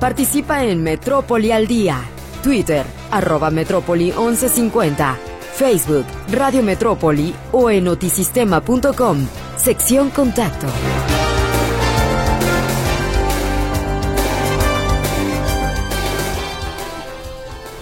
Participa en Metrópoli al Día. Twitter, arroba Metrópoli 1150. Facebook, Radio Metrópoli o en notisistema.com. Sección Contacto.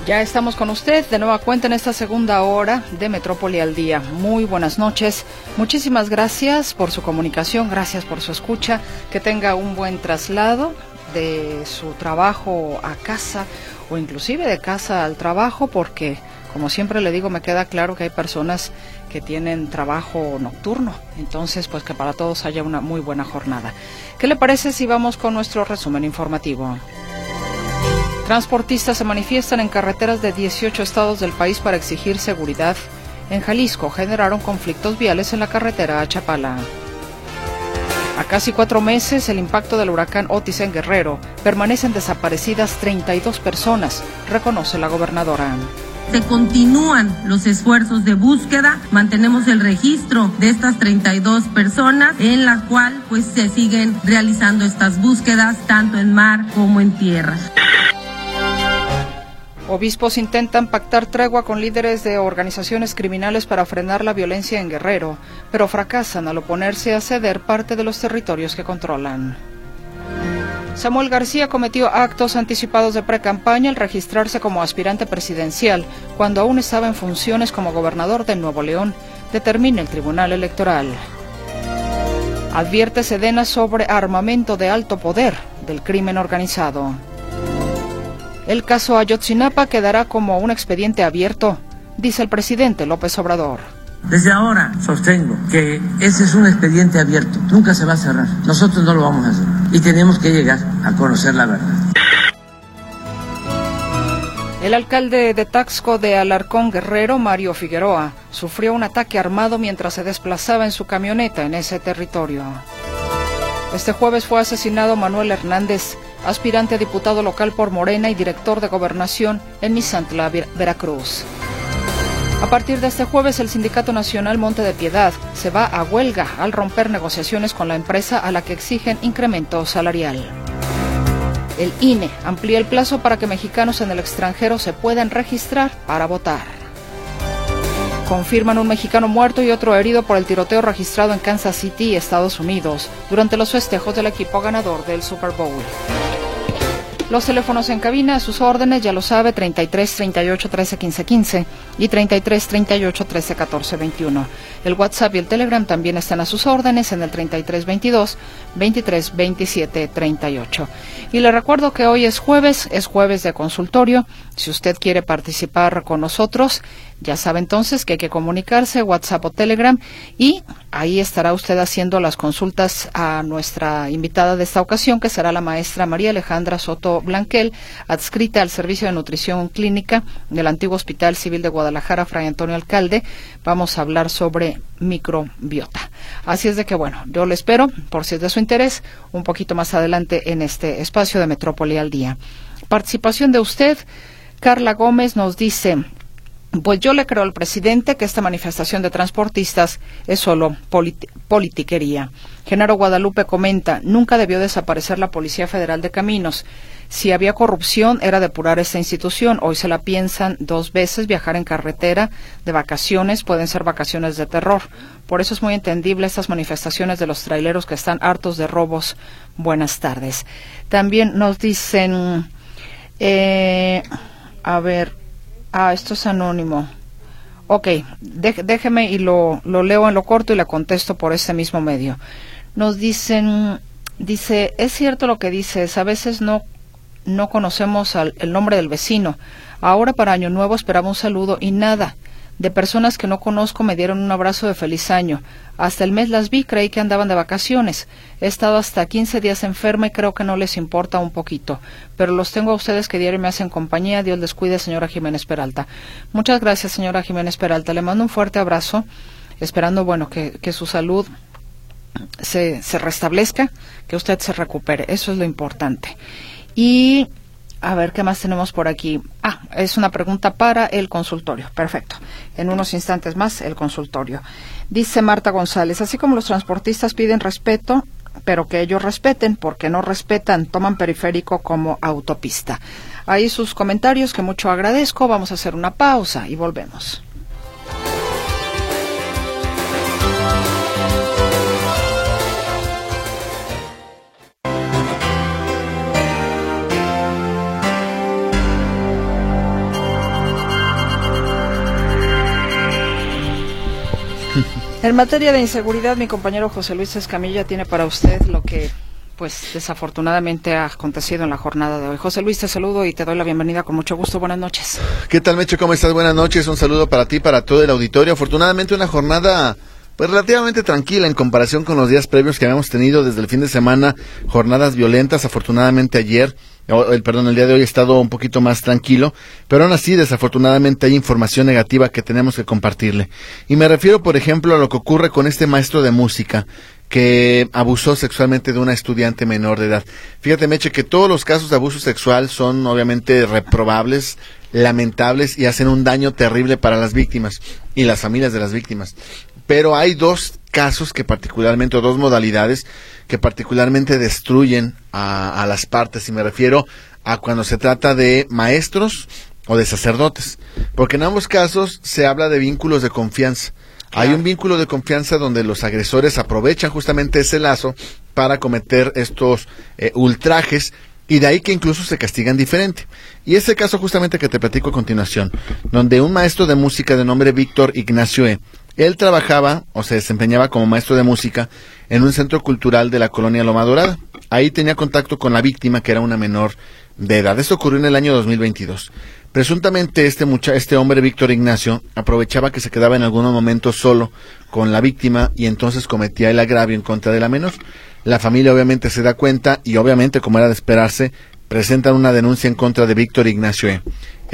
Ya estamos con usted de nueva cuenta en esta segunda hora de Metrópoli al Día. Muy buenas noches. Muchísimas gracias por su comunicación, gracias por su escucha. Que tenga un buen traslado de su trabajo a casa o inclusive de casa al trabajo porque como siempre le digo me queda claro que hay personas que tienen trabajo nocturno entonces pues que para todos haya una muy buena jornada ¿qué le parece si vamos con nuestro resumen informativo? Transportistas se manifiestan en carreteras de 18 estados del país para exigir seguridad. En Jalisco generaron conflictos viales en la carretera a Chapala. A casi cuatro meses, el impacto del huracán Otis en Guerrero permanecen desaparecidas 32 personas, reconoce la gobernadora. Se continúan los esfuerzos de búsqueda, mantenemos el registro de estas 32 personas en la cual pues se siguen realizando estas búsquedas tanto en mar como en tierra. Obispos intentan pactar tregua con líderes de organizaciones criminales para frenar la violencia en Guerrero, pero fracasan al oponerse a ceder parte de los territorios que controlan. Samuel García cometió actos anticipados de precampaña al registrarse como aspirante presidencial cuando aún estaba en funciones como gobernador de Nuevo León, determina el Tribunal Electoral. Advierte Sedena sobre armamento de alto poder del crimen organizado. El caso Ayotzinapa quedará como un expediente abierto, dice el presidente López Obrador. Desde ahora sostengo que ese es un expediente abierto, nunca se va a cerrar. Nosotros no lo vamos a hacer y tenemos que llegar a conocer la verdad. El alcalde de Taxco de Alarcón Guerrero, Mario Figueroa, sufrió un ataque armado mientras se desplazaba en su camioneta en ese territorio. Este jueves fue asesinado Manuel Hernández, aspirante a diputado local por Morena y director de gobernación en Misantla, Veracruz. A partir de este jueves, el Sindicato Nacional Monte de Piedad se va a huelga al romper negociaciones con la empresa a la que exigen incremento salarial. El INE amplía el plazo para que mexicanos en el extranjero se puedan registrar para votar. Confirman un mexicano muerto y otro herido por el tiroteo registrado en Kansas City, Estados Unidos, durante los festejos del equipo ganador del Super Bowl. Los teléfonos en cabina a sus órdenes, ya lo sabe, 33 38 13 15 15 y 33 38 13 14 21. El WhatsApp y el Telegram también están a sus órdenes en el 33 22 23 27 38. Y le recuerdo que hoy es jueves, es jueves de consultorio. Si usted quiere participar con nosotros, ya sabe entonces que hay que comunicarse, WhatsApp o Telegram, y ahí estará usted haciendo las consultas a nuestra invitada de esta ocasión, que será la maestra María Alejandra Soto Blanquel, adscrita al Servicio de Nutrición Clínica del antiguo Hospital Civil de Guadalajara, Fray Antonio Alcalde. Vamos a hablar sobre microbiota. Así es de que, bueno, yo le espero, por si es de su interés, un poquito más adelante en este espacio de Metrópoli al Día. Participación de usted. Carla Gómez nos dice, pues yo le creo al presidente que esta manifestación de transportistas es solo politiquería. Genaro Guadalupe comenta, nunca debió desaparecer la Policía Federal de Caminos. Si había corrupción era depurar esta institución. Hoy se la piensan dos veces viajar en carretera de vacaciones, pueden ser vacaciones de terror. Por eso es muy entendible estas manifestaciones de los traileros que están hartos de robos. Buenas tardes. También nos dicen, eh, a ver, Ah, esto es anónimo. Ok, déjeme y lo, lo leo en lo corto y le contesto por ese mismo medio. Nos dicen, dice, es cierto lo que dices, a veces no, no conocemos el nombre del vecino. Ahora para Año Nuevo esperaba un saludo y nada de personas que no conozco me dieron un abrazo de feliz año. Hasta el mes las vi, creí que andaban de vacaciones. He estado hasta 15 días enferma y creo que no les importa un poquito. Pero los tengo a ustedes que diario me hacen compañía. Dios les cuide, señora Jiménez Peralta. Muchas gracias, señora Jiménez Peralta. Le mando un fuerte abrazo, esperando, bueno, que, que su salud se, se restablezca, que usted se recupere. Eso es lo importante. Y a ver, ¿qué más tenemos por aquí? Ah, es una pregunta para el consultorio. Perfecto. En unos instantes más, el consultorio. Dice Marta González, así como los transportistas piden respeto, pero que ellos respeten, porque no respetan, toman periférico como autopista. Ahí sus comentarios que mucho agradezco. Vamos a hacer una pausa y volvemos. En materia de inseguridad, mi compañero José Luis Escamilla tiene para usted lo que, pues, desafortunadamente ha acontecido en la jornada de hoy. José Luis, te saludo y te doy la bienvenida con mucho gusto. Buenas noches. ¿Qué tal, Mecho? ¿Cómo estás? Buenas noches. Un saludo para ti, para todo el auditorio. Afortunadamente, una jornada pues relativamente tranquila en comparación con los días previos que habíamos tenido desde el fin de semana, jornadas violentas. Afortunadamente ayer el perdón, el día de hoy ha estado un poquito más tranquilo, pero aún así, desafortunadamente, hay información negativa que tenemos que compartirle. Y me refiero, por ejemplo, a lo que ocurre con este maestro de música que abusó sexualmente de una estudiante menor de edad. Fíjate, Meche, que todos los casos de abuso sexual son obviamente reprobables, lamentables y hacen un daño terrible para las víctimas y las familias de las víctimas. Pero hay dos casos que particularmente, o dos modalidades que particularmente destruyen a, las partes, y me refiero a cuando se trata de maestros o de sacerdotes, porque en ambos casos se habla de vínculos de confianza. Hay un vínculo de confianza donde los agresores aprovechan justamente ese lazo para cometer estos eh, ultrajes y de ahí que incluso se castigan diferente. Y ese caso justamente que te platico a continuación, donde un maestro de música de nombre Víctor Ignacio E él trabajaba o se desempeñaba como maestro de música en un centro cultural de la colonia Loma Dorada. Ahí tenía contacto con la víctima, que era una menor de edad. Esto ocurrió en el año 2022. Presuntamente este, mucha este hombre, Víctor Ignacio, aprovechaba que se quedaba en algunos momentos solo con la víctima y entonces cometía el agravio en contra de la menor. La familia obviamente se da cuenta y obviamente, como era de esperarse, presentan una denuncia en contra de Víctor Ignacio E.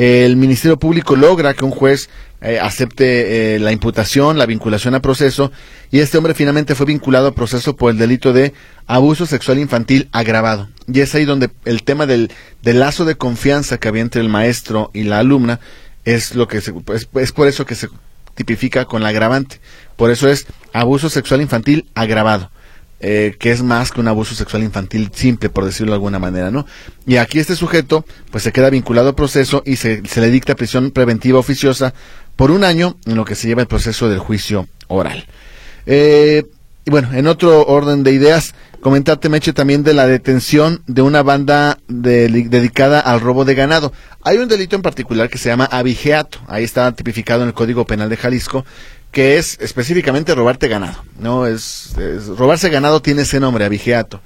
El Ministerio Público logra que un juez eh, acepte eh, la imputación, la vinculación a proceso, y este hombre finalmente fue vinculado a proceso por el delito de abuso sexual infantil agravado. Y es ahí donde el tema del, lazo de confianza que había entre el maestro y la alumna es lo que es por eso que se tipifica con la agravante. Por eso es abuso sexual infantil agravado. Eh, que es más que un abuso sexual infantil simple, por decirlo de alguna manera, ¿no? Y aquí este sujeto, pues se queda vinculado al proceso y se, se le dicta prisión preventiva oficiosa por un año en lo que se lleva el proceso del juicio oral. Eh, y bueno, en otro orden de ideas, comentarte, Meche, también de la detención de una banda dedicada al robo de ganado. Hay un delito en particular que se llama abigeato, ahí está tipificado en el Código Penal de Jalisco, que es específicamente robarte ganado. No es, robarse ganado tiene ese nombre, abigeato.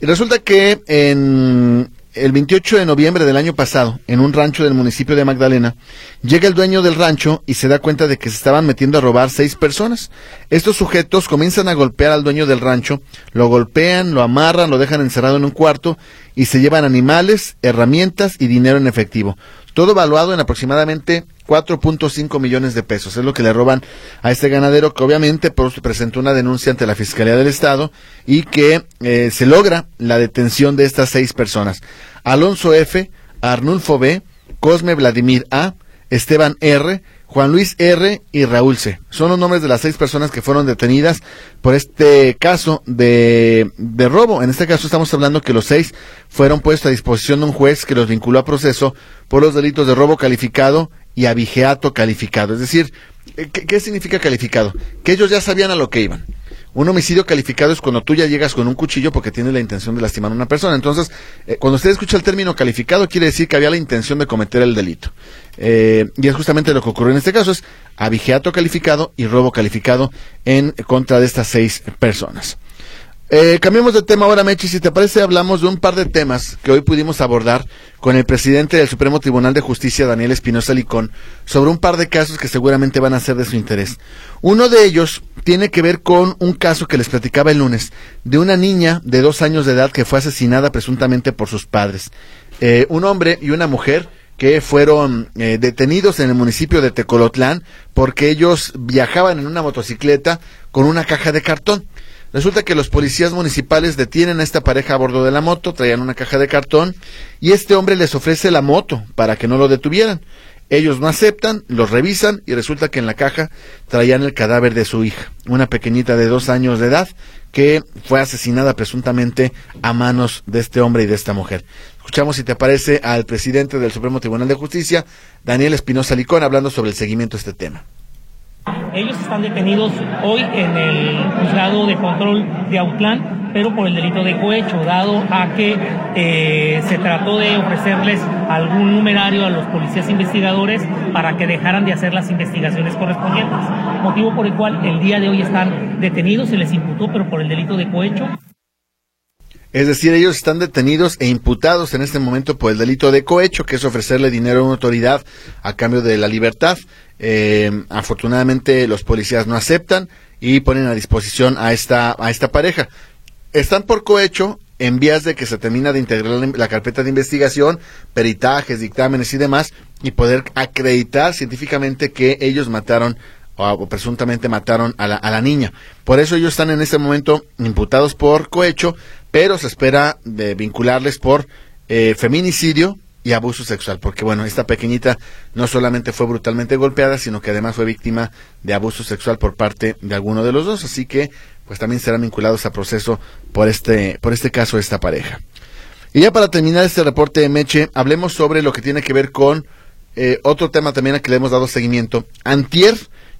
Y resulta que en el 28 de noviembre del año pasado, en un rancho del municipio de Magdalena, llega el dueño del rancho y se da cuenta de que se estaban metiendo a robar seis personas. Estos sujetos comienzan a golpear al dueño del rancho, lo golpean, lo amarran, lo dejan encerrado en un cuarto y se llevan animales, herramientas y dinero en efectivo. Todo valuado en aproximadamente 4.5 millones de pesos. Es lo que le roban a este ganadero que obviamente presentó una denuncia ante la Fiscalía del Estado y que eh, se logra la detención de estas seis personas. Alonso F., Arnulfo B., Cosme Vladimir A., Esteban R., Juan Luis R. y Raúl C. Son los nombres de las seis personas que fueron detenidas por este caso de, de, robo. En este caso estamos hablando que los seis fueron puestos a disposición de un juez que los vinculó a proceso por los delitos de robo calificado y abigeato calificado. Es decir, ¿qué, significa calificado? Que ellos ya sabían a lo que iban. Un homicidio calificado es cuando tú ya llegas con un cuchillo porque tienes la intención de lastimar a una persona. Entonces, eh, cuando usted escucha el término calificado, quiere decir que había la intención de cometer el delito. Eh, y es justamente lo que ocurrió en este caso, es abigeato calificado y robo calificado en contra de estas seis personas. Eh, cambiemos de tema ahora, Mechi. Si te parece, hablamos de un par de temas que hoy pudimos abordar con el presidente del Supremo Tribunal de Justicia, Daniel Espinosa Licón, sobre un par de casos que seguramente van a ser de su interés. Uno de ellos tiene que ver con un caso que les platicaba el lunes, de una niña de dos años de edad que fue asesinada presuntamente por sus padres. Eh, un hombre y una mujer que fueron eh, detenidos en el municipio de Tecolotlán porque ellos viajaban en una motocicleta con una caja de cartón. Resulta que los policías municipales detienen a esta pareja a bordo de la moto, traían una caja de cartón y este hombre les ofrece la moto para que no lo detuvieran. Ellos no aceptan, los revisan y resulta que en la caja traían el cadáver de su hija, una pequeñita de dos años de edad que fue asesinada presuntamente a manos de este hombre y de esta mujer. Escuchamos, si te parece, al presidente del Supremo Tribunal de Justicia, Daniel Espinosa Licón, hablando sobre el seguimiento de este tema. Ellos están detenidos hoy en el juzgado de control de Autlán, pero por el delito de cohecho, dado a que eh, se trató de ofrecerles algún numerario a los policías investigadores para que dejaran de hacer las investigaciones correspondientes, motivo por el cual el día de hoy están detenidos, se les imputó, pero por el delito de cohecho. Es decir, ellos están detenidos e imputados en este momento por el delito de cohecho, que es ofrecerle dinero a una autoridad a cambio de la libertad. Eh, afortunadamente los policías no aceptan y ponen a disposición a esta, a esta pareja. Están por cohecho en vías de que se termina de integrar la carpeta de investigación, peritajes, dictámenes y demás, y poder acreditar científicamente que ellos mataron o, presuntamente mataron a la, a la, niña. Por eso ellos están en este momento imputados por cohecho, pero se espera de vincularles por eh, feminicidio y abuso sexual, porque bueno, esta pequeñita no solamente fue brutalmente golpeada, sino que además fue víctima de abuso sexual por parte de alguno de los dos, así que pues también serán vinculados a proceso por este, por este caso esta pareja. Y ya para terminar este reporte de Meche, hablemos sobre lo que tiene que ver con eh, otro tema también a que le hemos dado seguimiento. Antier,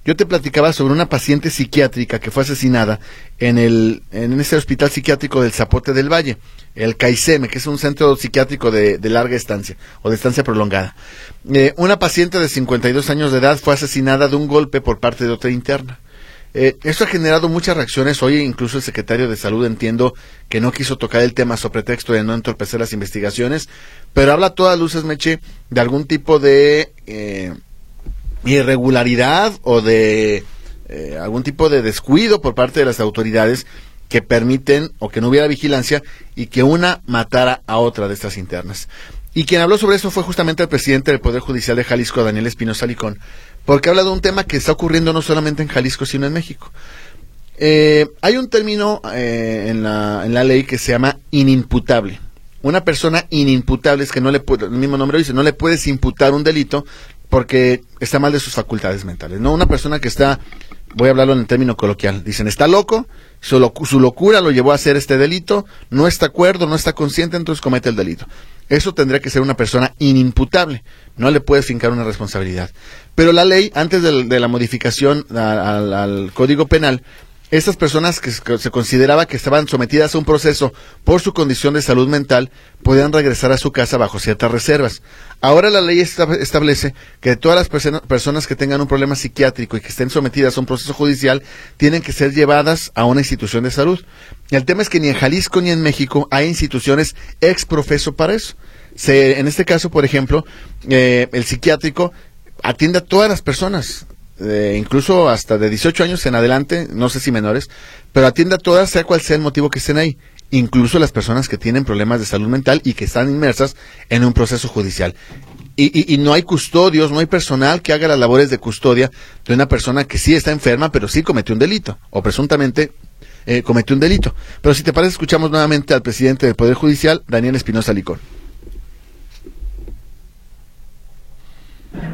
yo te platicaba sobre una paciente psiquiátrica que fue asesinada en el en ese hospital psiquiátrico del Zapote del Valle, el CAICEME, que es un centro psiquiátrico de, larga estancia o de estancia prolongada. Eh, una paciente de 52 años de edad fue asesinada de un golpe por parte de otra interna. Eh, esto ha generado muchas reacciones. Hoy incluso el secretario de Salud entiendo que no quiso tocar el tema sobre pretexto de no entorpecer las investigaciones, pero habla a todas luces, Meche, de algún tipo de eh, irregularidad o de eh, algún tipo de descuido por parte de las autoridades que permiten o que no hubiera vigilancia y que una matara a otra de estas internas. Y quien habló sobre eso fue justamente el presidente del Poder Judicial de Jalisco, Daniel Espinosa Licón, porque habla de un tema que está ocurriendo no solamente en Jalisco, sino en México. Eh, hay un término eh, en, la, en la ley que se llama inimputable. Una persona inimputable es que no le puede, el mismo nombre dice, no le puedes imputar un delito porque está mal de sus facultades mentales. No una persona que está, voy a hablarlo en el término coloquial, dicen está loco, su, locura lo llevó a hacer este delito, no está acuerdo, no está consciente, entonces comete el delito. Eso tendría que ser una persona inimputable, no le puedes fincar una responsabilidad. Pero la ley, antes de, la modificación al Código Penal, estas personas que se consideraba que estaban sometidas a un proceso por su condición de salud mental podían regresar a su casa bajo ciertas reservas. Ahora la ley establece que todas las personas que tengan un problema psiquiátrico y que estén sometidas a un proceso judicial tienen que ser llevadas a una institución de salud. El tema es que ni en Jalisco ni en México hay instituciones ex profeso para eso. en este caso, por ejemplo, eh, el psiquiátrico atiende a todas las personas, incluso hasta de 18 años en adelante, no sé si menores, pero atienda a todas, sea cual sea el motivo que estén ahí, incluso las personas que tienen problemas de salud mental y que están inmersas en un proceso judicial. Y, no hay custodios, no hay personal que haga las labores de custodia de una persona que sí está enferma, pero sí cometió un delito, o presuntamente eh, cometió un delito. Pero si te parece, escuchamos nuevamente al presidente del Poder Judicial, Daniel Espinosa Licón.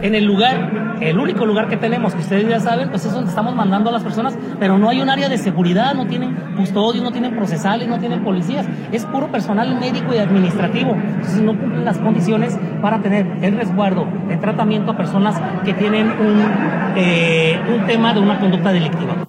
En el lugar, el único lugar que tenemos, que ustedes ya saben, pues es donde estamos mandando a las personas, pero no hay un área de seguridad, no tienen custodios, no tienen procesales, no tienen policías, es puro personal médico y administrativo. Entonces no cumplen las condiciones para tener el resguardo, el tratamiento a personas que tienen un, eh, un tema de una conducta delictiva.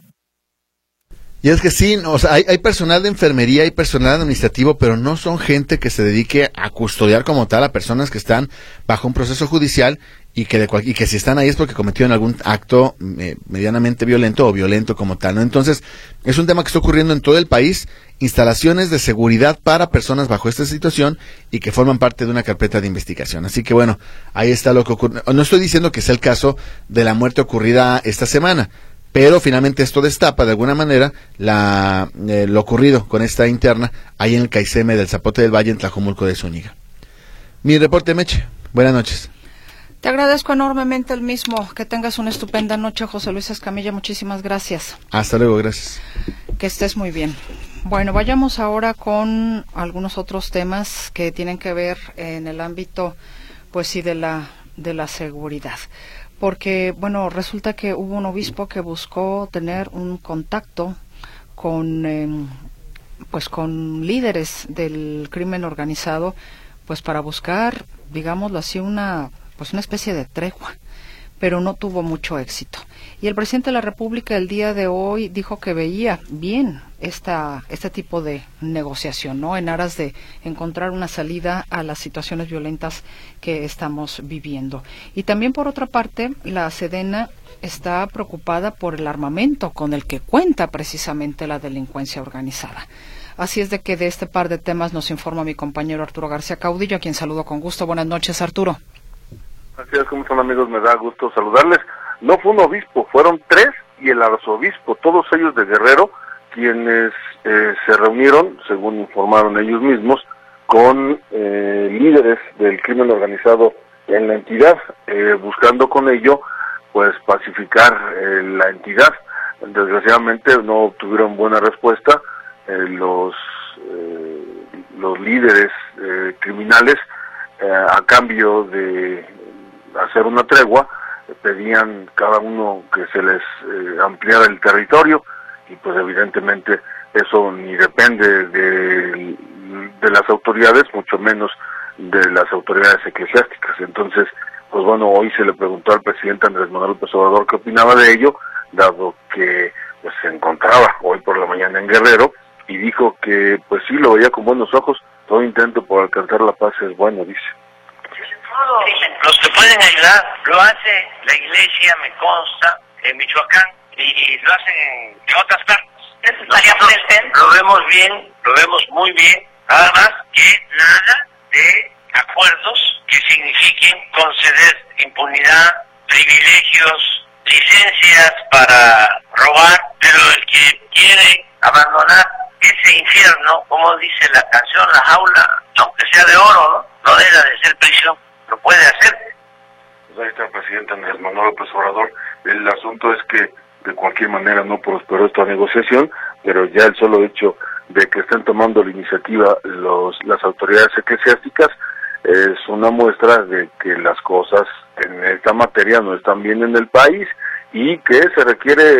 Y es que sí, o sea, hay, hay, personal de enfermería, hay personal administrativo, pero no son gente que se dedique a custodiar como tal a personas que están bajo un proceso judicial y que, de y que si están ahí es porque cometieron algún acto eh, medianamente violento o violento como tal. ¿no? Entonces, es un tema que está ocurriendo en todo el país, instalaciones de seguridad para personas bajo esta situación y que forman parte de una carpeta de investigación. Así que bueno, ahí está lo que ocurre. No estoy diciendo que sea el caso de la muerte ocurrida esta semana, pero finalmente esto destapa de alguna manera la, eh, lo ocurrido con esta interna ahí en el Caiceme del Zapote del Valle en Tlajumulco de Zúñiga. Mi reporte, Meche. Buenas noches. Te agradezco enormemente el mismo. Que tengas una estupenda noche, José Luis Escamilla. Muchísimas gracias. Hasta luego, gracias. Que estés muy bien. Bueno, vayamos ahora con algunos otros temas que tienen que ver en el ámbito, pues sí, de la de la seguridad. Porque, bueno, resulta que hubo un obispo que buscó tener un contacto con, em, pues, con líderes del crimen organizado, pues, para buscar, digámoslo así, una, pues, una especie de tregua pero no tuvo mucho éxito. Y el presidente de la República el día de hoy dijo que veía bien esta, este tipo de negociación, ¿no? En aras de encontrar una salida a las situaciones violentas que estamos viviendo. Y también, por otra parte, la Sedena está preocupada por el armamento con el que cuenta precisamente la delincuencia organizada. Así es de que de este par de temas nos informa mi compañero Arturo García Caudillo, a quien saludo con gusto. Buenas noches, Arturo. Así es, como son amigos, me da gusto saludarles. No fue un obispo, fueron tres y el arzobispo, todos ellos de Guerrero, quienes eh, se reunieron, según informaron ellos mismos, con eh, líderes del crimen organizado en la entidad, eh, buscando con ello, pues, pacificar la entidad. Desgraciadamente no obtuvieron buena respuesta los los líderes criminales a cambio de hacer una tregua, pedían cada uno que se les eh, ampliara el territorio y pues evidentemente eso ni depende de, de las autoridades, mucho menos de las autoridades eclesiásticas. Entonces, pues bueno, hoy se le preguntó al presidente Andrés Manuel López Obrador qué opinaba de ello, dado que pues, se encontraba hoy por la mañana en Guerrero y dijo que pues sí lo veía con buenos ojos, todo intento por alcanzar la paz es bueno, dice. Los que pueden ayudar, lo hace la iglesia, me consta, en Michoacán, y, lo hacen en, otras partes. lo vemos bien, lo vemos muy bien, nada más que nada de acuerdos que signifiquen conceder impunidad, privilegios, licencias para robar, pero el que quiere abandonar ese infierno, como dice la canción, la jaula, aunque sea de oro, no, no deja de ser prisión lo puede hacer. Pues ahí está el presidente Andrés Manuel López Obrador. El asunto es que de cualquier manera no prosperó esta negociación, pero ya el solo hecho de que estén tomando la iniciativa los, las autoridades eclesiásticas es una muestra de que las cosas en esta materia no están bien en el país y que se requiere,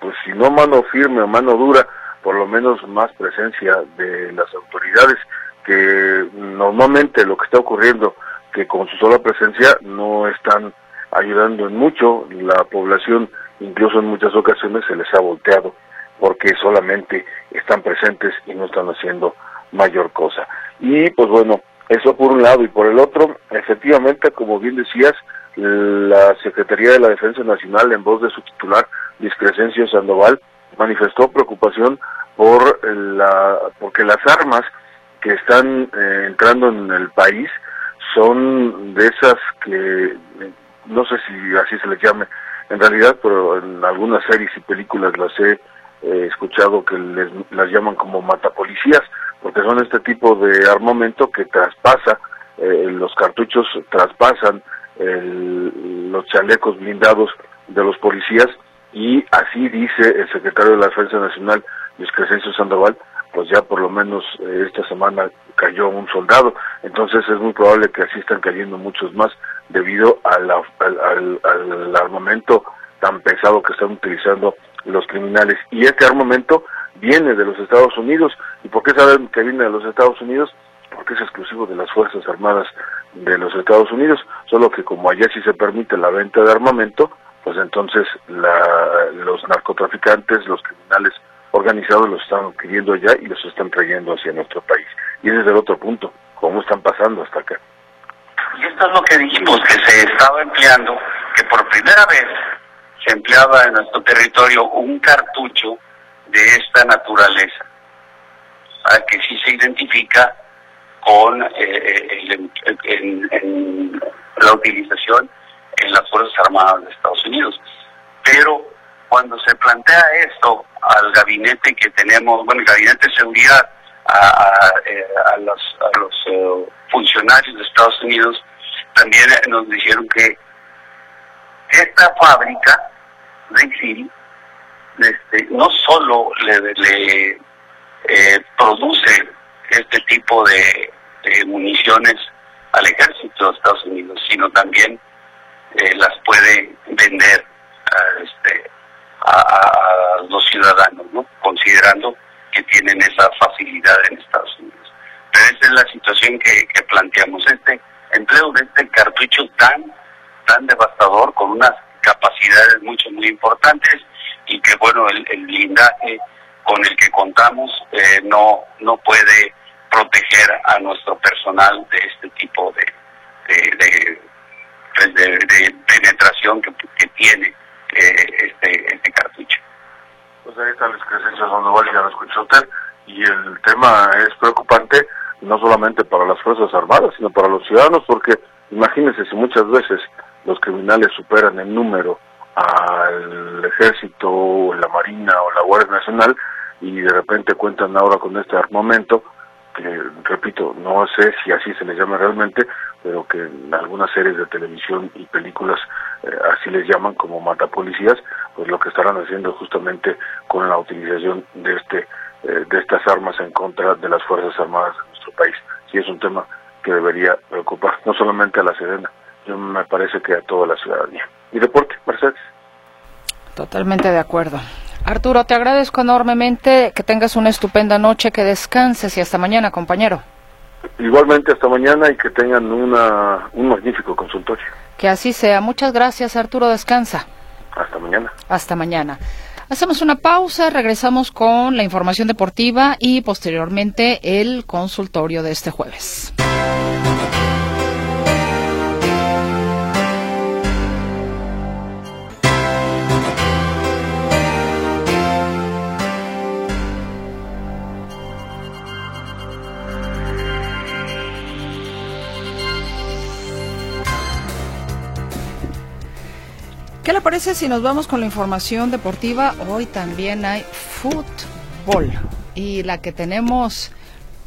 pues si no mano firme o mano dura, por lo menos más presencia de las autoridades, que normalmente lo que está ocurriendo que con su sola presencia no están ayudando en mucho, la población incluso en muchas ocasiones se les ha volteado porque solamente están presentes y no están haciendo mayor cosa. Y pues bueno, eso por un lado y por el otro, efectivamente, como bien decías, la Secretaría de la Defensa Nacional, en voz de su titular, Discrescencio Sandoval, manifestó preocupación por la porque las armas que están eh, entrando en el país son de esas que no sé si así se les llame en realidad, pero en algunas series y películas las he eh, escuchado que les, las llaman como matapolicías, porque son este tipo de armamento que traspasa, eh, los cartuchos traspasan los chalecos blindados de los policías y así dice el secretario de la Defensa Nacional, Luis Crescencio Sandoval, pues ya por lo menos eh, esta semana cayó un soldado, entonces es muy probable que así están cayendo muchos más debido al, al, armamento tan pesado que están utilizando los criminales. Y este armamento viene de los Estados Unidos. ¿Y por qué saben que viene de los Estados Unidos? Porque es exclusivo de las Fuerzas Armadas de los Estados Unidos, solo que como allá sí se permite la venta de armamento, pues entonces la, los narcotraficantes, los criminales organizados los están adquiriendo allá y los están trayendo hacia nuestro país. Y ese es el otro punto, cómo están pasando hasta acá. Y esto es lo que dijimos, que se estaba empleando, que por primera vez se empleaba en nuestro territorio un cartucho de esta naturaleza, que sí se identifica con eh, en, la utilización en las Fuerzas Armadas de Estados Unidos. Pero cuando se plantea esto al gabinete que tenemos, bueno, el gabinete de seguridad, a, eh, los, eh, funcionarios de Estados Unidos, también nos dijeron que esta fábrica, de este, no solo le, eh, produce este tipo de, municiones al ejército, los Estados Unidos, sino también las puede vender a, este, a, los ciudadanos, ¿no? considerando que tienen esa facilidad en Estados Unidos. Pero esa es la situación que, que planteamos. Este empleo de este cartucho tan, tan devastador, con unas capacidades mucho, muy importantes, y que, bueno, el, blindaje con el que contamos eh, no, no puede proteger a nuestro personal de este tipo de, de, pues, penetración que, tiene eh, este, este cartucho. Pues ahí están las creencias Sandoval, ya lo escuchó usted, y el tema es preocupante no solamente para las Fuerzas Armadas, sino para los ciudadanos, porque imagínense si muchas veces los criminales superan en número al ejército, la marina o la Guardia Nacional y de repente cuentan ahora con este armamento que repito, no sé si así se les llama realmente, pero que en algunas series de televisión y películas eh, así les llaman como mata policías, pues lo que estarán haciendo justamente con la utilización de este eh, de estas armas en contra de las fuerzas armadas de nuestro país. Sí es un tema que debería preocupar no solamente a la Serena, yo me parece que a toda la ciudadanía. Y deporte, Mercedes. Totalmente de acuerdo. Arturo, te agradezco enormemente, que tengas una estupenda noche, que descanses y hasta mañana, compañero. Igualmente hasta mañana y que tengan una, un magnífico consultorio. Que así sea. Muchas gracias, Arturo. Descansa. Hasta mañana. Hasta mañana. Hacemos una pausa, regresamos con la información deportiva y posteriormente el consultorio de este jueves. ¿Qué le parece si nos vamos con la información deportiva? Hoy también hay fútbol. Y la que tenemos,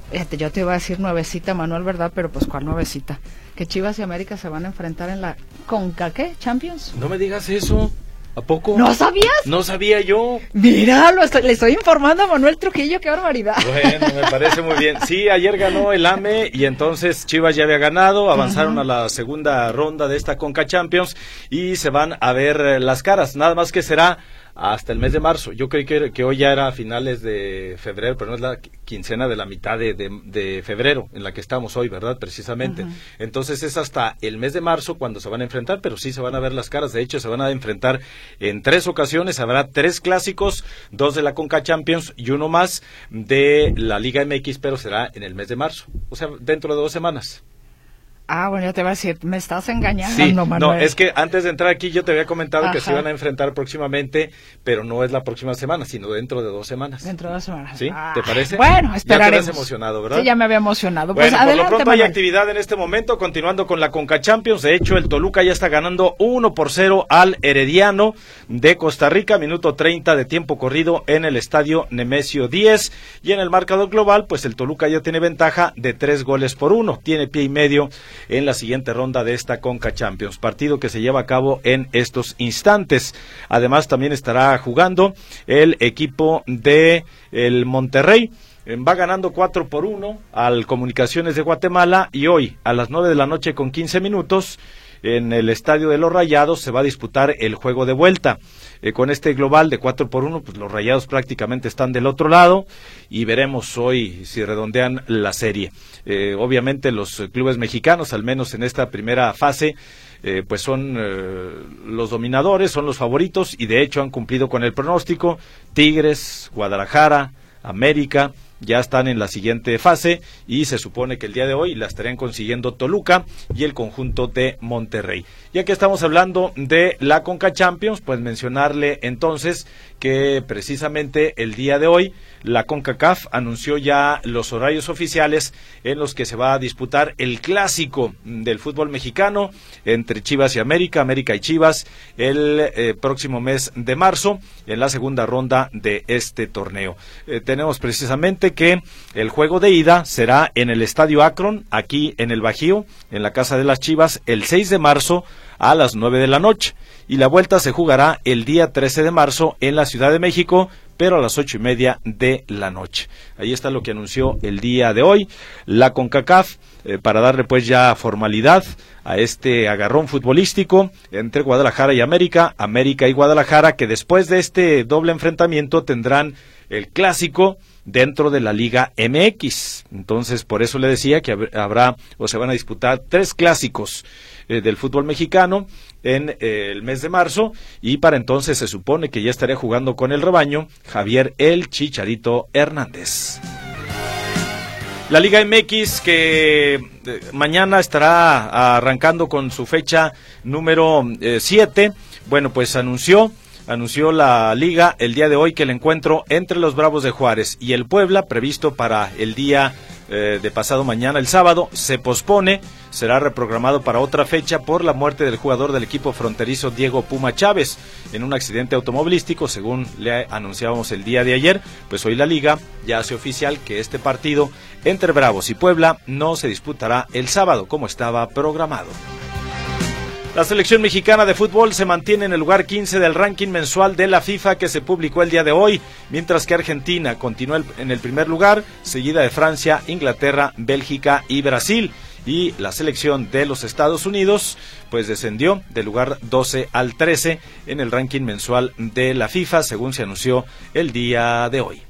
fíjate, yo te iba a decir nuevecita, Manuel, ¿verdad? Pero pues ¿cuál nuevecita? Que Chivas y América se van a enfrentar en la ¿Conca qué? ¿Champions? No me digas eso. ¿A poco? ¿No sabías? No sabía yo. Mira, le estoy informando a Manuel Trujillo, qué barbaridad. Bueno, me parece muy bien. Sí, ayer ganó el AME y entonces Chivas ya había ganado, avanzaron a la segunda ronda de esta Conca Champions y se van a ver eh, las caras. Nada más que será hasta el mes de marzo. Yo creí que, que, hoy ya era a finales de febrero, pero no es la quincena de la mitad de, de, febrero en la que estamos hoy, ¿verdad? Precisamente. Entonces es hasta el mes de marzo cuando se van a enfrentar, pero sí se van a ver las caras. De hecho, se van a enfrentar en tres ocasiones. Habrá tres clásicos, dos de la Conca Champions y uno más de la Liga MX, pero será en el mes de marzo. O sea, dentro de dos semanas. Ah, bueno, yo te voy a decir, me estás engañando, sí, No, es que antes de entrar aquí yo te había comentado que se iban a enfrentar próximamente, pero no es la próxima semana, sino dentro de dos semanas. Dentro de dos semanas. ¿Sí? ¿Te parece? Bueno, esperaremos. Ya te emocionado, ¿verdad? Sí, ya me había emocionado. Pues por lo pronto hay actividad en este momento, continuando con la Conca Champions. De hecho, el Toluca ya está ganando 1 por 0 al Herediano de Costa Rica, minuto 30 de tiempo corrido en el estadio Nemesio 10. Y en el marcador global, pues el Toluca ya tiene ventaja de tres goles por uno. Tiene pie y medio en la siguiente ronda de esta Conca Champions, partido que se lleva a cabo en estos instantes. Además, también estará jugando el equipo de el Monterrey eh, va ganando 4 por 1 al Comunicaciones de Guatemala y hoy a las 9 de la noche con 15 minutos en el Estadio de los Rayados se va a disputar el juego de vuelta. Eh, con este global de 4 por 1, pues los Rayados prácticamente están del otro lado y veremos hoy si redondean la serie. Eh, obviamente los clubes mexicanos, al menos en esta primera fase, eh, pues son los dominadores, son los favoritos y de hecho han cumplido con el pronóstico. Tigres, Guadalajara, América, ya están en la siguiente fase y se supone que el día de hoy la estarían consiguiendo Toluca y el conjunto de Monterrey. Ya que estamos hablando de la Conca Champions, pues mencionarle entonces que precisamente el día de hoy la CONCACAF anunció ya los horarios oficiales en los que se va a disputar el clásico del fútbol mexicano entre Chivas y América, América y Chivas, el eh, próximo mes de marzo en la segunda ronda de este torneo. Eh, tenemos precisamente que el juego de ida será en el Estadio Akron, aquí en el Bajío, en la Casa de las Chivas, el 6 de marzo a las 9 de la noche y la vuelta se jugará el día 13 de marzo en la Ciudad de México, pero a las ocho y media de la noche. Ahí está lo que anunció el día de hoy la CONCACAF eh, para darle pues ya formalidad a este agarrón futbolístico entre Guadalajara y América, América y Guadalajara, que después de este doble enfrentamiento tendrán el clásico dentro de la Liga MX. Entonces, por eso le decía que habrá o se van a disputar tres clásicos eh, del fútbol mexicano en eh, el mes de marzo y para entonces se supone que ya estaría jugando con el rebaño Javier El Chicharito Hernández. La Liga MX que eh, mañana estará arrancando con su fecha número 7, bueno, pues anunció anunció la liga el día de hoy que el encuentro entre los Bravos de Juárez y el Puebla, previsto para el día eh, de pasado mañana, el sábado, se pospone, será reprogramado para otra fecha por la muerte del jugador del equipo fronterizo Diego Puma Chávez en un accidente automovilístico, según le anunciábamos el día de ayer, pues hoy la liga ya hace oficial que este partido entre Bravos y Puebla no se disputará el sábado como estaba programado. La selección mexicana de fútbol se mantiene en el lugar 15 del ranking mensual de la FIFA que se publicó el día de hoy, mientras que Argentina continúa en el primer lugar, seguida de Francia, Inglaterra, Bélgica y Brasil. Y la selección de los Estados Unidos pues descendió del lugar 12 al 13 en el ranking mensual de la FIFA, según se anunció el día de hoy.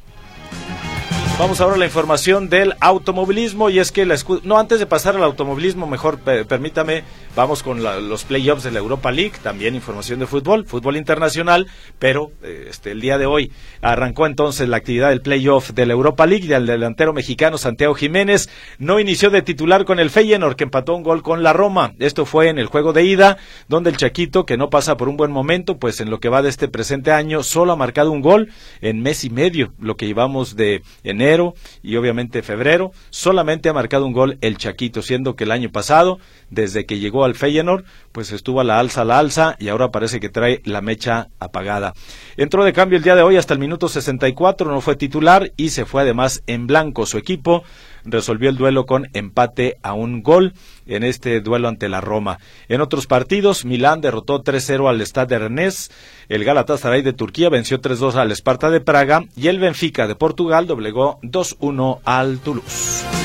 Vamos ahora a la información del automovilismo y es que la no antes de pasar al automovilismo mejor permítame vamos con los playoffs de la Europa League también información de fútbol fútbol internacional pero eh, este el día de hoy arrancó entonces la actividad del playoff de la Europa League y el delantero mexicano Santiago Jiménez. No inició de titular con el Feyenoord que empató un gol con la Roma. Esto fue en el juego de ida donde el Chaquito que no pasa por un buen momento pues en lo que va de este presente año solo ha marcado un gol en mes y medio lo que llevamos de enero y obviamente febrero, solamente ha marcado un gol el Chaquito, siendo que el año pasado, desde que llegó al Feyenoord, pues estuvo a la alza, a la alza y ahora parece que trae la mecha apagada. Entró de cambio el día de hoy hasta el minuto 64, no fue titular y se fue además en blanco su equipo resolvió el duelo con empate a un gol en este duelo ante la Roma. En otros partidos, Milán derrotó 3-0 al Stade Rennes, el Galatasaray de Turquía venció 3-2 al Esparta de Praga y el Benfica de Portugal doblegó 2-1 al Toulouse.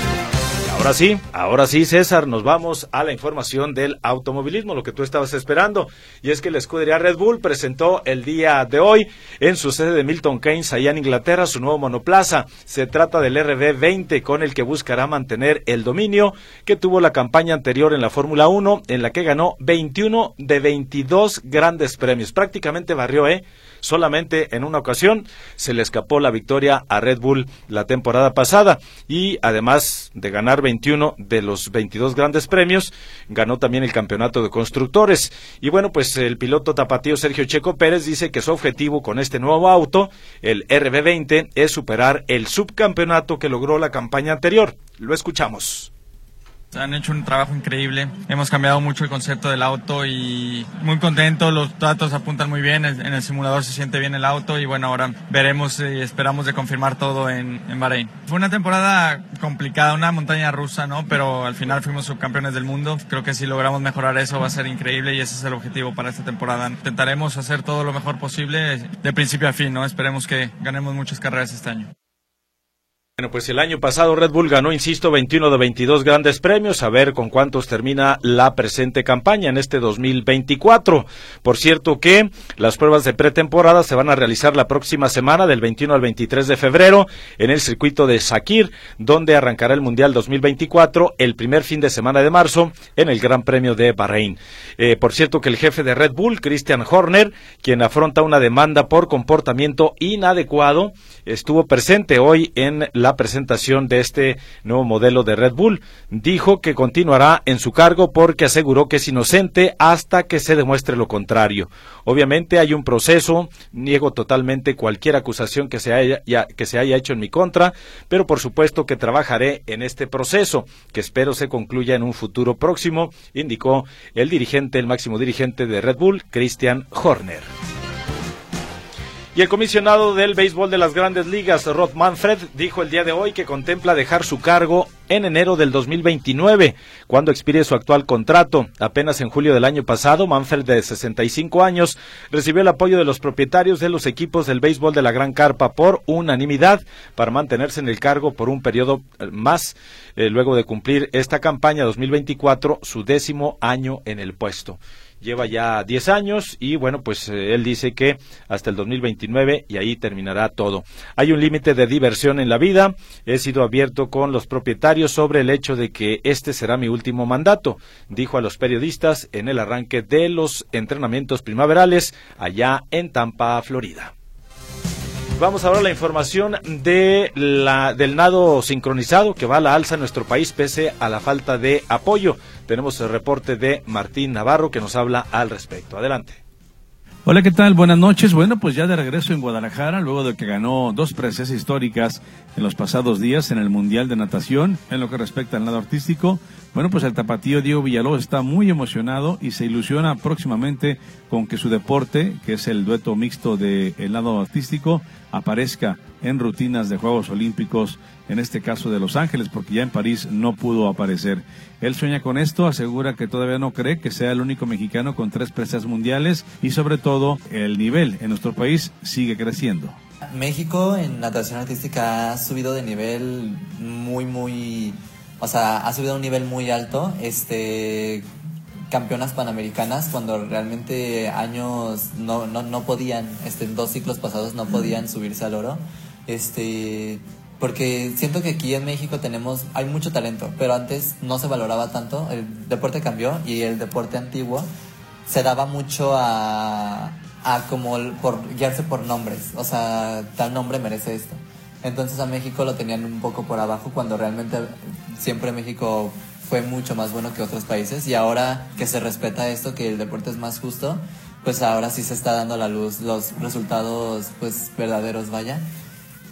Ahora sí, ahora sí, César, nos vamos a la información del automovilismo, lo que tú estabas esperando. Y es que la escudería Red Bull presentó el día de hoy en su sede de Milton Keynes, allá en Inglaterra, su nuevo monoplaza. Se trata del RB20, con el que buscará mantener el dominio que tuvo la campaña anterior en la Fórmula 1, en la que ganó 21 de 22 grandes premios. Prácticamente barrió, ¿eh? Solamente en una ocasión se le escapó la victoria a Red Bull la temporada pasada y además de ganar 21 de los 22 grandes premios, ganó también el campeonato de constructores. Y bueno, pues el piloto tapatío Sergio Checo Pérez dice que su objetivo con este nuevo auto, el RB20, es superar el subcampeonato que logró la campaña anterior. Lo escuchamos. Han hecho un trabajo increíble. Hemos cambiado mucho el concepto del auto y muy contento. Los datos apuntan muy bien. En el simulador se siente bien el auto y bueno, ahora veremos y esperamos de confirmar todo en, en Bahrein. Fue una temporada complicada, una montaña rusa, ¿no? Pero al final fuimos subcampeones del mundo. Creo que si logramos mejorar eso va a ser increíble y ese es el objetivo para esta temporada. Intentaremos hacer todo lo mejor posible de principio a fin, ¿no? Esperemos que ganemos muchas carreras este año. Bueno, pues el año pasado Red Bull ganó, insisto, 21 de 22 grandes premios. A ver con cuántos termina la presente campaña en este 2024. Por cierto que las pruebas de pretemporada se van a realizar la próxima semana, del 21 al 23 de febrero, en el circuito de Sakir, donde arrancará el Mundial 2024 el primer fin de semana de marzo en el Gran Premio de Bahrein. Eh, por cierto que el jefe de Red Bull, Christian Horner, quien afronta una demanda por comportamiento inadecuado, estuvo presente hoy en la presentación de este nuevo modelo de Red Bull. Dijo que continuará en su cargo porque aseguró que es inocente hasta que se demuestre lo contrario. Obviamente hay un proceso, niego totalmente cualquier acusación que se haya, que se haya hecho en mi contra, pero por supuesto que trabajaré en este proceso, que espero se concluya en un futuro próximo, indicó el dirigente, el máximo dirigente de Red Bull, Christian Horner. Y el comisionado del béisbol de las grandes ligas, Rod Manfred, dijo el día de hoy que contempla dejar su cargo en enero del 2029, cuando expire su actual contrato. Apenas en julio del año pasado, Manfred, de 65 años, recibió el apoyo de los propietarios de los equipos del béisbol de la Gran Carpa por unanimidad para mantenerse en el cargo por un periodo eh, más, eh, luego de cumplir esta campaña 2024, su décimo año en el puesto lleva ya 10 años y bueno, pues eh, él dice que hasta el 2029 y ahí terminará todo. Hay un límite de diversión en la vida. He sido abierto con los propietarios sobre el hecho de que este será mi último mandato, dijo a los periodistas en el arranque de los entrenamientos primaverales allá en Tampa, Florida. Vamos ahora a la información de la, del nado sincronizado que va a la alza en nuestro país pese a la falta de apoyo. Tenemos el reporte de Martín Navarro que nos habla al respecto. Adelante. Hola, ¿qué tal? Buenas noches. Bueno, pues ya de regreso en Guadalajara, luego de que ganó dos preseas históricas en los pasados días en el Mundial de Natación, en lo que respecta al nado artístico, bueno, pues el tapatío Diego Villalobos está muy emocionado y se ilusiona próximamente con que su deporte, que es el dueto mixto de el nado artístico, aparezca en rutinas de Juegos Olímpicos, en este caso de Los Ángeles, porque ya en París no pudo aparecer. Él sueña con esto, asegura que todavía no cree que sea el único mexicano con tres presas mundiales y sobre todo el nivel en nuestro país sigue creciendo. México en natación artística ha subido de nivel muy, muy, o sea, ha subido a un nivel muy alto. Este, campeonas panamericanas cuando realmente años no, no, no podían, este, en dos ciclos pasados no podían subirse al oro. Este, porque siento que aquí en México tenemos, hay mucho talento, pero antes no se valoraba tanto, el deporte cambió y el deporte antiguo se daba mucho a, a como por guiarse por nombres, o sea, tal nombre merece esto. Entonces a México lo tenían un poco por abajo cuando realmente siempre México fue mucho más bueno que otros países y ahora que se respeta esto, que el deporte es más justo, pues ahora sí se está dando la luz los resultados pues verdaderos, vaya.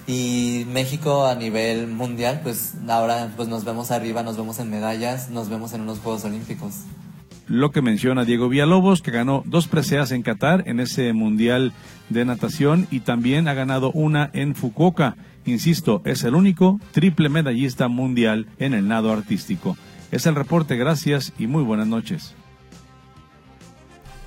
Y México a nivel mundial, pues ahora pues nos vemos arriba, nos vemos en medallas, nos vemos en unos Juegos Olímpicos. Lo que menciona Diego Villalobos, que ganó dos preseas en Qatar en ese Mundial de Natación y también ha ganado una en Fukuoka. Insisto, es el único triple medallista mundial en el nado artístico. Es el reporte, gracias y muy buenas noches.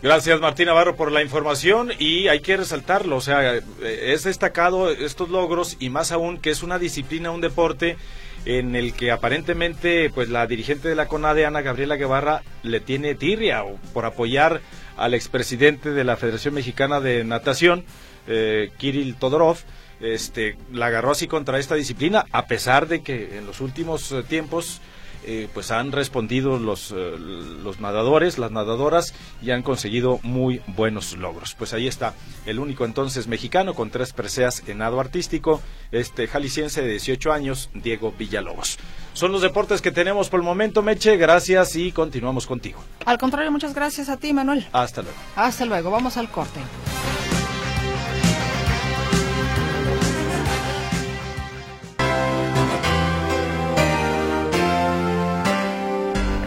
Gracias Martín Navarro por la información y hay que resaltarlo, o sea, eh, es destacado estos logros y más aún que es una disciplina, un deporte en el que aparentemente pues la dirigente de la CONADE, Ana Gabriela Guevara, le tiene tirria por apoyar al expresidente de la Federación Mexicana de Natación, eh, Kirill Todorov, este, la agarró así contra esta disciplina, a pesar de que en los últimos eh, tiempos eh, pues han respondido los, eh, los nadadores, las nadadoras y han conseguido muy buenos logros. Pues ahí está el único entonces mexicano con tres preseas en nado artístico, este jalisciense de 18 años, Diego Villalobos. Son los deportes que tenemos por el momento, Meche. Gracias y continuamos contigo. Al contrario, muchas gracias a ti, Manuel. Hasta luego. Hasta luego. Vamos al corte.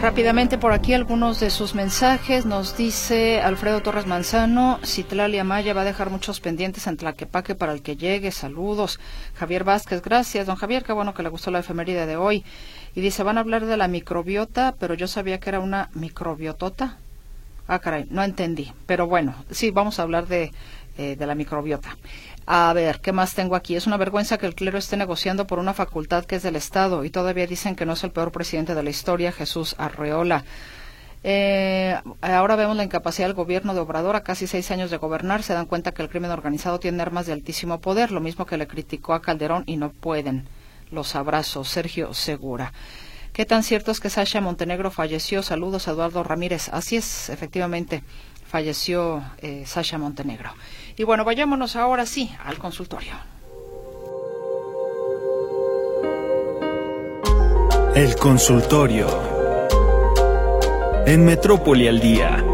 Rápidamente por aquí algunos de sus mensajes. Nos dice Alfredo Torres Manzano, Citlalia Maya va a dejar muchos pendientes en Tlaquepaque para el que llegue. Saludos. Javier Vázquez, gracias. Don Javier, qué bueno que le gustó la efeméride de hoy. Y dice, van a hablar de la microbiota, pero yo sabía que era una microbiotota. Ah, caray, no entendí. Pero bueno, sí, vamos a hablar de, eh, de la microbiota. A ver, ¿qué más tengo aquí? Es una vergüenza que el clero esté negociando por una facultad que es del Estado y todavía dicen que no es el peor presidente de la historia, Jesús Arreola. Eh, ahora vemos la incapacidad del gobierno de Obrador a casi seis años de gobernar. Se dan cuenta que el crimen organizado tiene armas de altísimo poder, lo mismo que le criticó a Calderón y no pueden. Los abrazos, Sergio Segura. ¿Qué tan cierto es que Sasha Montenegro falleció? Saludos, Eduardo Ramírez. Así es, efectivamente, falleció eh, Sasha Montenegro. Y bueno, vayámonos ahora sí al consultorio. El consultorio. En Metrópoli al día.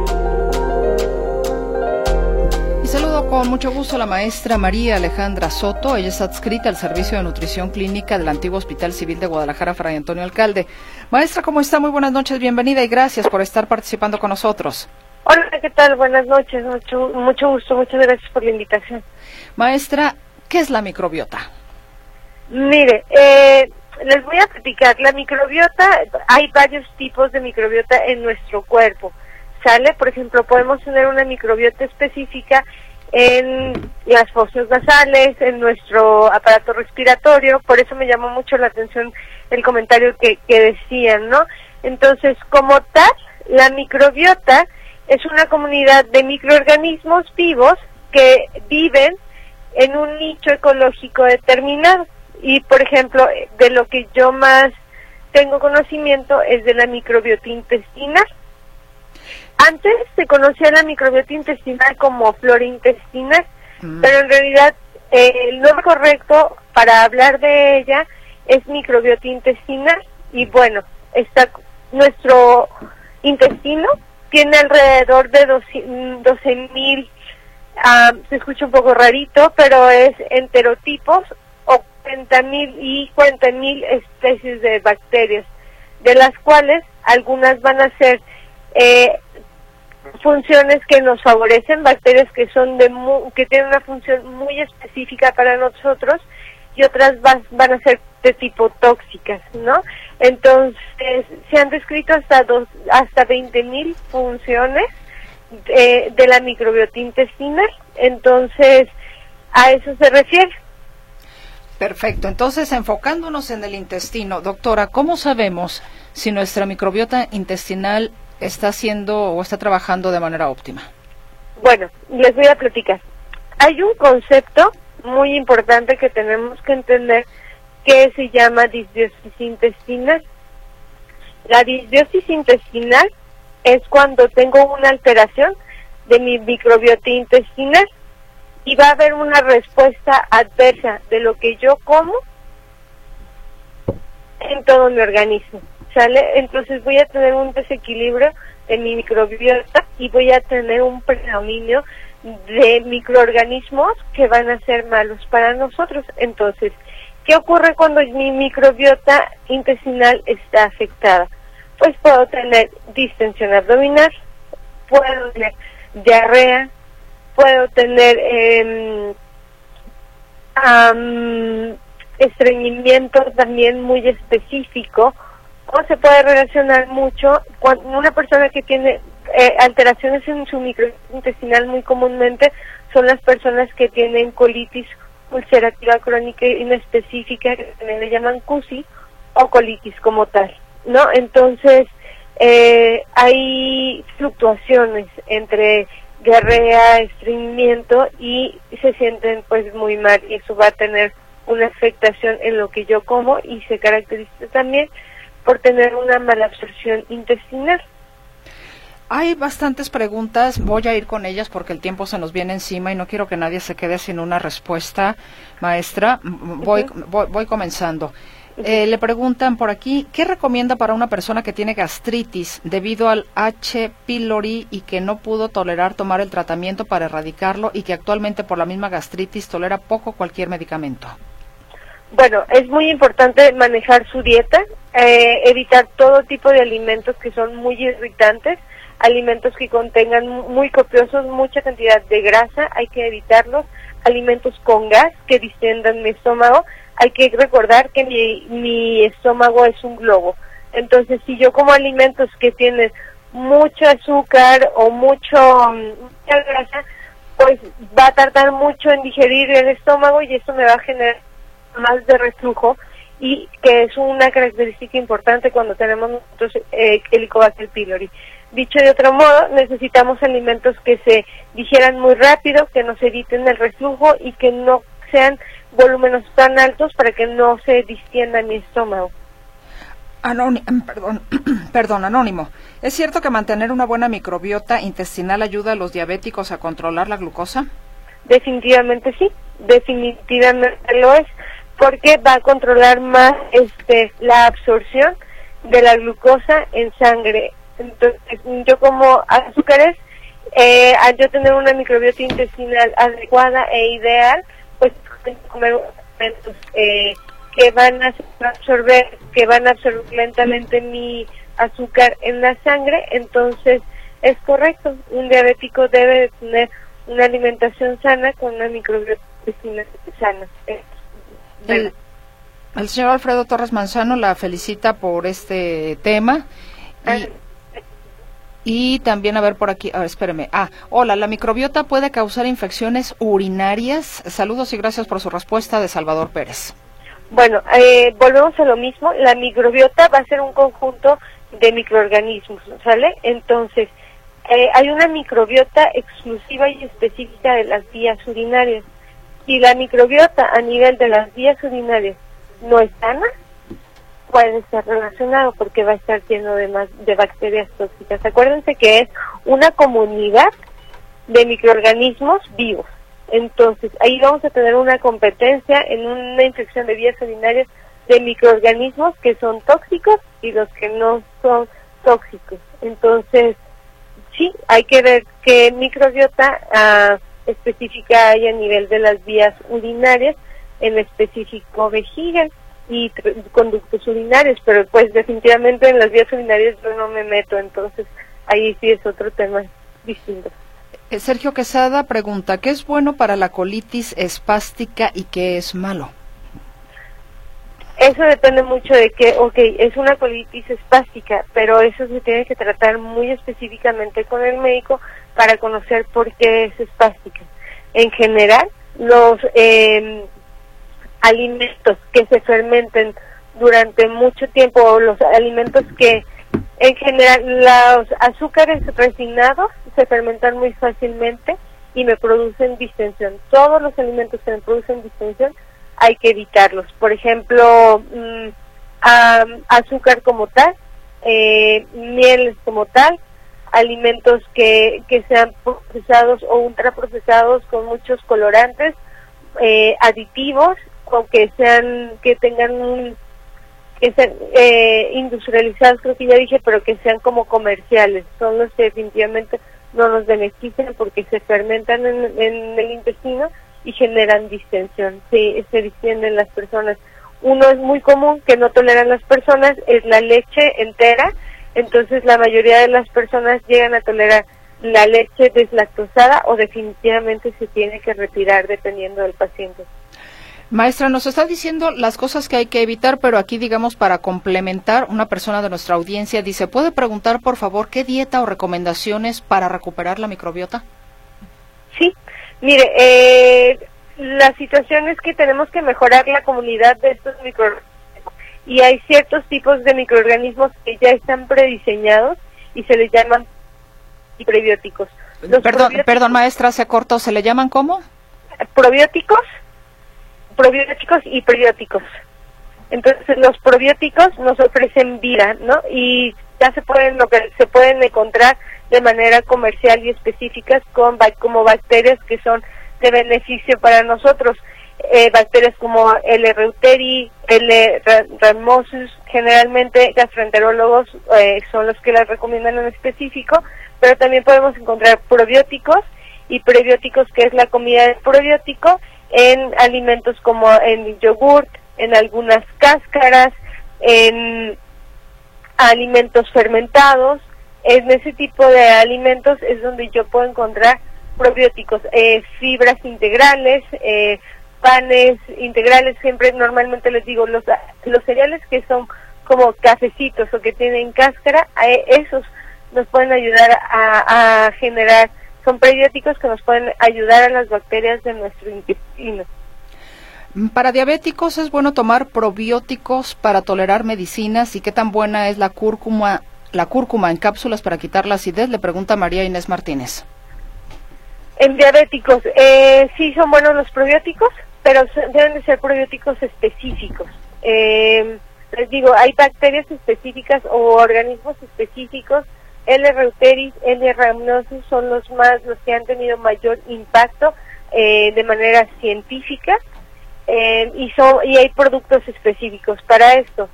Y saludo con mucho gusto a la maestra María Alejandra Soto. Ella es adscrita al Servicio de Nutrición Clínica del antiguo Hospital Civil de Guadalajara, Fray Antonio Alcalde. Maestra, ¿cómo está? Muy buenas noches, bienvenida y gracias por estar participando con nosotros. Hola, ¿qué tal? Buenas noches, mucho, mucho gusto, muchas gracias por la invitación. Maestra, ¿qué es la microbiota? Mire, eh, les voy a platicar, la microbiota, hay varios tipos de microbiota en nuestro cuerpo, ¿sale? Por ejemplo, podemos tener una microbiota específica en las fosas nasales, en nuestro aparato respiratorio, por eso me llamó mucho la atención el comentario que, que decían, ¿no? Entonces, como tal, la microbiota es una comunidad de microorganismos vivos que viven en un nicho ecológico determinado. Y, por ejemplo, de lo que yo más tengo conocimiento es de la microbiota intestinal. Antes se conocía la microbiota intestinal como flora intestinal, Mm. pero en realidad eh, el nombre correcto para hablar de ella es microbiota intestinal. Y bueno, está nuestro intestino tiene alrededor de 12 mil, ah, se escucha un poco rarito, pero es enterotipos o 40 mil y 40 mil especies de bacterias, de las cuales algunas van a ser eh, funciones que nos favorecen, bacterias que son de mu- que tienen una función muy específica para nosotros y otras van a ser de tipo tóxicas, ¿no? Entonces, se han descrito hasta dos, hasta 20.000 funciones de, de la microbiota intestinal. Entonces, a eso se refiere. Perfecto. Entonces, enfocándonos en el intestino, doctora, ¿cómo sabemos si nuestra microbiota intestinal está haciendo o está trabajando de manera óptima? Bueno, les voy a platicar. Hay un concepto muy importante que tenemos que entender que se llama disbiosis intestinal. La disbiosis intestinal es cuando tengo una alteración de mi microbiota intestinal y va a haber una respuesta adversa de lo que yo como en todo mi organismo. ¿Sale? Entonces voy a tener un desequilibrio de mi microbiota y voy a tener un predominio de microorganismos que van a ser malos para nosotros. Entonces, ¿qué ocurre cuando mi microbiota intestinal está afectada? Pues puedo tener distensión abdominal, puedo tener diarrea, puedo tener am, estreñimiento también muy específico o se puede relacionar mucho con una persona que tiene eh, alteraciones en su microintestinal muy comúnmente son las personas que tienen colitis ulcerativa crónica inespecífica que también le llaman CUSI o colitis como tal, ¿no? Entonces eh, hay fluctuaciones entre diarrea, estreñimiento y se sienten pues muy mal y eso va a tener una afectación en lo que yo como y se caracteriza también por tener una mala absorción intestinal. Hay bastantes preguntas, voy a ir con ellas porque el tiempo se nos viene encima y no quiero que nadie se quede sin una respuesta, maestra. M- Voy, voy, voy comenzando. Eh, le preguntan por aquí, ¿qué recomienda para una persona que tiene gastritis debido al H. pylori y que no pudo tolerar tomar el tratamiento para erradicarlo y que actualmente por la misma gastritis tolera poco cualquier medicamento? Bueno, es muy importante manejar su dieta, eh, evitar todo tipo de alimentos que son muy irritantes, alimentos que contengan muy copiosos, mucha cantidad de grasa, hay que evitarlos, alimentos con gas que distendan mi estómago, hay que recordar que mi, mi estómago es un globo, entonces si yo como alimentos que tienen mucho azúcar o mucho mm, mucha grasa, pues va a tardar mucho en digerir el estómago y eso me va a generar más de reflujo y que es una característica importante cuando tenemos nosotros eh, Helicobacter pylori. Dicho de otro modo, necesitamos alimentos que se digieran muy rápido, que nos eviten el reflujo y que no sean volúmenes tan altos para que no se distienda mi estómago. Anónimo, perdón, perdón, anónimo. ¿Es cierto que mantener una buena microbiota intestinal ayuda a los diabéticos a controlar la glucosa? Definitivamente sí, definitivamente lo es, porque va a controlar más este la absorción de la glucosa en sangre. Entonces, yo como azúcares, eh, al yo tener una microbiota intestinal adecuada e ideal, pues tengo que comer alimentos eh, que van a absorber, que van a absorber lentamente mi azúcar en la sangre, entonces Es correcto, un diabético debe de tener una alimentación sana con una microbiota sana. El, el señor Alfredo Torres Manzano la felicita por este tema. Y, y también, a ver por aquí, a ver, espéreme. Ah, hola, ¿la microbiota puede causar infecciones urinarias? Saludos y gracias por su respuesta de Salvador Pérez. Bueno, eh, volvemos a lo mismo. La microbiota va a ser un conjunto de microorganismos, ¿sale? Entonces, eh, hay una microbiota exclusiva y específica de las vías urinarias. Si la microbiota a nivel de las vías urinarias no es sana, puede estar relacionado porque va a estar lleno de, más, de bacterias tóxicas. Acuérdense que es una comunidad de microorganismos vivos. Entonces, ahí vamos a tener una competencia en una infección de vías urinarias de microorganismos que son tóxicos y los que no son tóxicos. Entonces, sí, hay que ver qué microbiota ah, específica hay a nivel de las vías urinarias, en específico vejiga y conductos urinarios, pero pues definitivamente en las vías urinarias yo no me meto, entonces ahí sí es otro tema distinto. Eh, Sergio Quesada pregunta, ¿qué es bueno para la colitis espástica y qué es malo? Eso depende mucho de que, ok, es una colitis espástica, pero eso se tiene que tratar muy específicamente con el médico para conocer por qué es espástica. En general, los eh, alimentos que se fermenten durante mucho tiempo o los alimentos que en general los azúcares refinados se fermentan muy fácilmente y me producen distensión. Todos los alimentos que me producen distensión hay que evitarlos. Por ejemplo, mm, azúcar como tal, eh, mieles como tal, alimentos que, que sean procesados o ultraprocesados con muchos colorantes, eh, aditivos que sean que tengan que sean eh, industrializados creo que ya dije pero que sean como comerciales. Son los que definitivamente no nos benefician porque se fermentan en, el intestino y generan distensión. Se, se distienden las personas. Uno es muy común que no toleran las personas es la leche entera. Entonces la mayoría de las personas llegan a tolerar la leche deslactosada o definitivamente se tiene que retirar dependiendo del paciente. Maestra, nos está diciendo las cosas que hay que evitar, pero aquí, digamos, para complementar, una persona de nuestra audiencia dice, ¿puede preguntar, por favor, qué dieta o recomendaciones para recuperar la microbiota? Sí, mire, eh, la situación es que tenemos que mejorar la comunidad de estos microorganismos y hay ciertos tipos de microorganismos que ya están prediseñados y se les llaman prebióticos. perdón, perdón, maestra, se cortó, ¿se le llaman cómo? Probióticos probióticos y prebióticos. Entonces los probióticos nos ofrecen vida, ¿no? Y ya se pueden se pueden encontrar de manera comercial y específicas con como bacterias que son de beneficio para nosotros. Eh, bacterias como L. reuteri, L. ramosus, generalmente gastroenterólogos eh, son los que las recomiendan en específico, pero también podemos encontrar probióticos y prebióticos, que es la comida de probiótico, en alimentos como en yogurt, en algunas cáscaras, en alimentos fermentados. En ese tipo de alimentos es donde yo puedo encontrar probióticos, eh, fibras integrales, eh, panes integrales. Siempre normalmente les digo, los, los cereales que son como cafecitos o que tienen cáscara, eh, esos nos pueden ayudar a, a generar son prebióticos que nos pueden ayudar a las bacterias de nuestro intestino. Para diabéticos es bueno tomar probióticos para tolerar medicinas y qué tan buena es la cúrcuma, la cúrcuma en cápsulas para quitar la acidez, le pregunta María Inés Martínez. En diabéticos, eh, sí son buenos los probióticos, pero deben de ser probióticos específicos. Eh, les digo, hay bacterias específicas o organismos específicos L. reuteris, L. rhamnosus son los más, los que han tenido mayor impacto eh, de manera científica eh, y, son, y hay productos específicos para esto.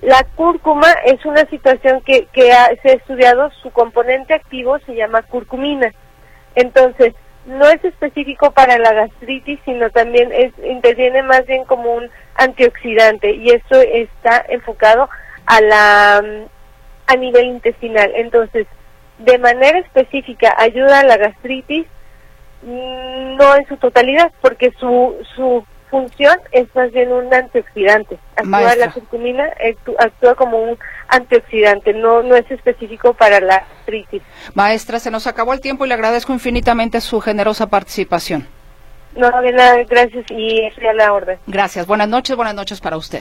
La cúrcuma es una situación que, que se ha estudiado, su componente activo se llama curcumina. Entonces, no es específico para la gastritis, sino también es, interviene más bien como un antioxidante y esto está enfocado a la a nivel intestinal. Entonces, de manera específica ayuda a la gastritis, mm, no en su totalidad, porque su, su función es más bien un antioxidante. Actúa Maestra. la curcumina actú- actúa como un antioxidante, no, no es específico para la gastritis. Maestra, se nos acabó el tiempo y le agradezco infinitamente su generosa participación. No, de nada, gracias y estoy a la orden. Gracias. Buenas noches, buenas noches para usted.